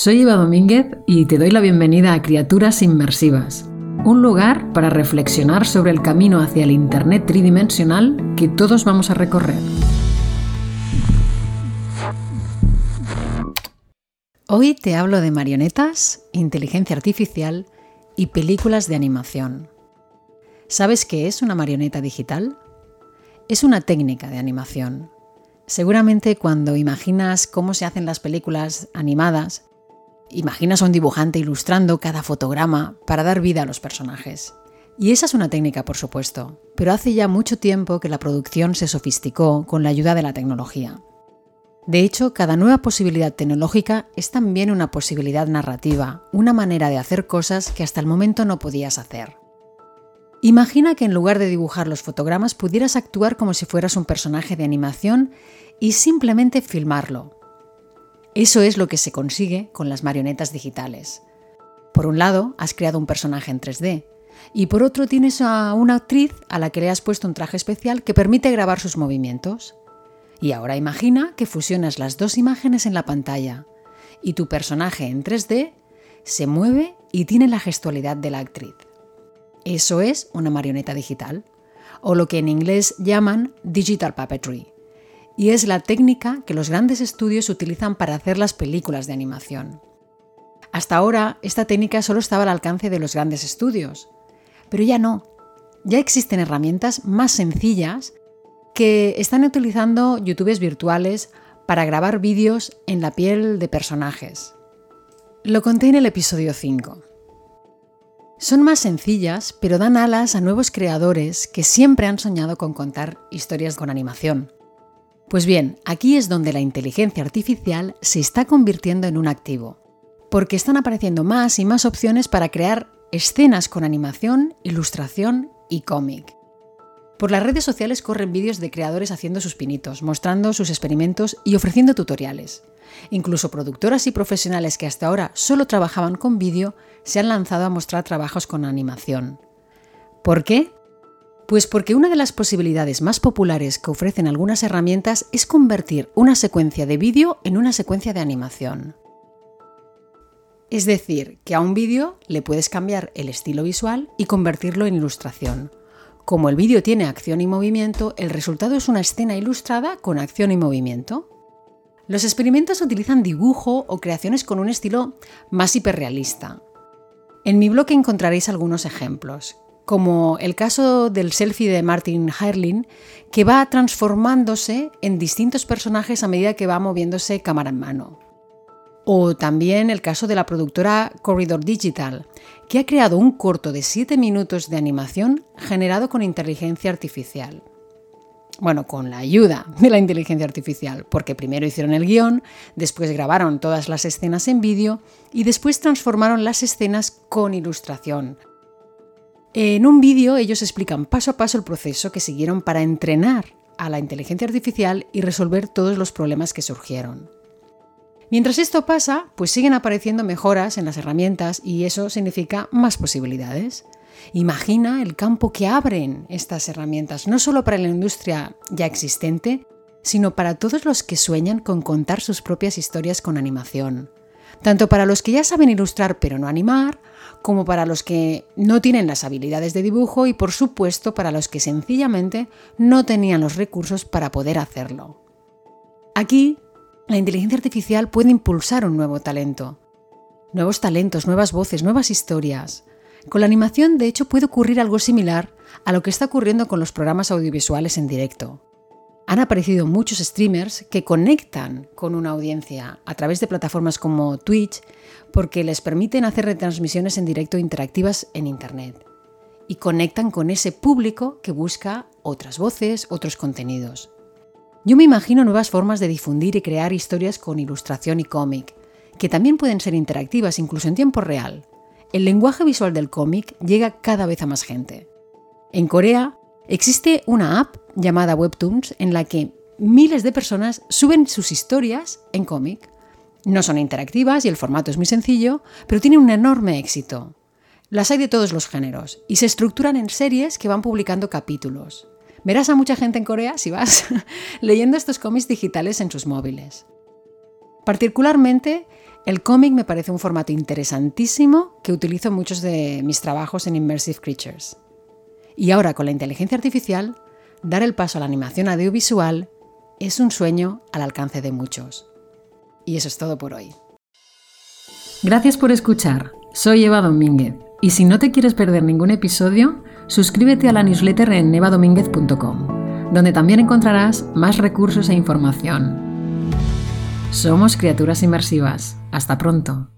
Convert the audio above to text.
Soy Eva Domínguez y te doy la bienvenida a Criaturas Inmersivas, un lugar para reflexionar sobre el camino hacia el Internet tridimensional que todos vamos a recorrer. Hoy te hablo de marionetas, inteligencia artificial y películas de animación. ¿Sabes qué es una marioneta digital? Es una técnica de animación. Seguramente cuando imaginas cómo se hacen las películas animadas, Imaginas a un dibujante ilustrando cada fotograma para dar vida a los personajes. Y esa es una técnica, por supuesto, pero hace ya mucho tiempo que la producción se sofisticó con la ayuda de la tecnología. De hecho, cada nueva posibilidad tecnológica es también una posibilidad narrativa, una manera de hacer cosas que hasta el momento no podías hacer. Imagina que en lugar de dibujar los fotogramas pudieras actuar como si fueras un personaje de animación y simplemente filmarlo, eso es lo que se consigue con las marionetas digitales. Por un lado, has creado un personaje en 3D, y por otro tienes a una actriz a la que le has puesto un traje especial que permite grabar sus movimientos. Y ahora imagina que fusionas las dos imágenes en la pantalla, y tu personaje en 3D se mueve y tiene la gestualidad de la actriz. Eso es una marioneta digital, o lo que en inglés llaman digital puppetry y es la técnica que los grandes estudios utilizan para hacer las películas de animación. Hasta ahora, esta técnica solo estaba al alcance de los grandes estudios, pero ya no. Ya existen herramientas más sencillas que están utilizando youtubers virtuales para grabar vídeos en la piel de personajes. Lo conté en el episodio 5. Son más sencillas, pero dan alas a nuevos creadores que siempre han soñado con contar historias con animación. Pues bien, aquí es donde la inteligencia artificial se está convirtiendo en un activo, porque están apareciendo más y más opciones para crear escenas con animación, ilustración y cómic. Por las redes sociales corren vídeos de creadores haciendo sus pinitos, mostrando sus experimentos y ofreciendo tutoriales. Incluso productoras y profesionales que hasta ahora solo trabajaban con vídeo se han lanzado a mostrar trabajos con animación. ¿Por qué? Pues porque una de las posibilidades más populares que ofrecen algunas herramientas es convertir una secuencia de vídeo en una secuencia de animación. Es decir, que a un vídeo le puedes cambiar el estilo visual y convertirlo en ilustración. Como el vídeo tiene acción y movimiento, el resultado es una escena ilustrada con acción y movimiento. Los experimentos utilizan dibujo o creaciones con un estilo más hiperrealista. En mi blog encontraréis algunos ejemplos, como el caso del selfie de Martin Herlin, que va transformándose en distintos personajes a medida que va moviéndose cámara en mano. O también el caso de la productora Corridor Digital, que ha creado un corto de 7 minutos de animación generado con inteligencia artificial. Bueno, con la ayuda de la inteligencia artificial, porque primero hicieron el guion, después grabaron todas las escenas en vídeo y después transformaron las escenas con ilustración, en un vídeo ellos explican paso a paso el proceso que siguieron para entrenar a la inteligencia artificial y resolver todos los problemas que surgieron. Mientras esto pasa, pues siguen apareciendo mejoras en las herramientas y eso significa más posibilidades. Imagina el campo que abren estas herramientas, no solo para la industria ya existente, sino para todos los que sueñan con contar sus propias historias con animación. Tanto para los que ya saben ilustrar pero no animar, como para los que no tienen las habilidades de dibujo y por supuesto para los que sencillamente no tenían los recursos para poder hacerlo. Aquí, la inteligencia artificial puede impulsar un nuevo talento. Nuevos talentos, nuevas voces, nuevas historias. Con la animación, de hecho, puede ocurrir algo similar a lo que está ocurriendo con los programas audiovisuales en directo. Han aparecido muchos streamers que conectan con una audiencia a través de plataformas como Twitch porque les permiten hacer retransmisiones en directo interactivas en Internet y conectan con ese público que busca otras voces, otros contenidos. Yo me imagino nuevas formas de difundir y crear historias con ilustración y cómic, que también pueden ser interactivas incluso en tiempo real. El lenguaje visual del cómic llega cada vez a más gente. En Corea existe una app llamada Webtoons en la que miles de personas suben sus historias en cómic. No son interactivas y el formato es muy sencillo, pero tiene un enorme éxito. Las hay de todos los géneros y se estructuran en series que van publicando capítulos. Verás a mucha gente en Corea, si vas, leyendo estos cómics digitales en sus móviles. Particularmente, el cómic me parece un formato interesantísimo que utilizo en muchos de mis trabajos en Immersive Creatures. Y ahora con la inteligencia artificial, dar el paso a la animación audiovisual es un sueño al alcance de muchos. Y eso es todo por hoy. Gracias por escuchar. Soy Eva Domínguez. Y si no te quieres perder ningún episodio, suscríbete a la newsletter en evadomínguez.com, donde también encontrarás más recursos e información. Somos criaturas inmersivas. Hasta pronto.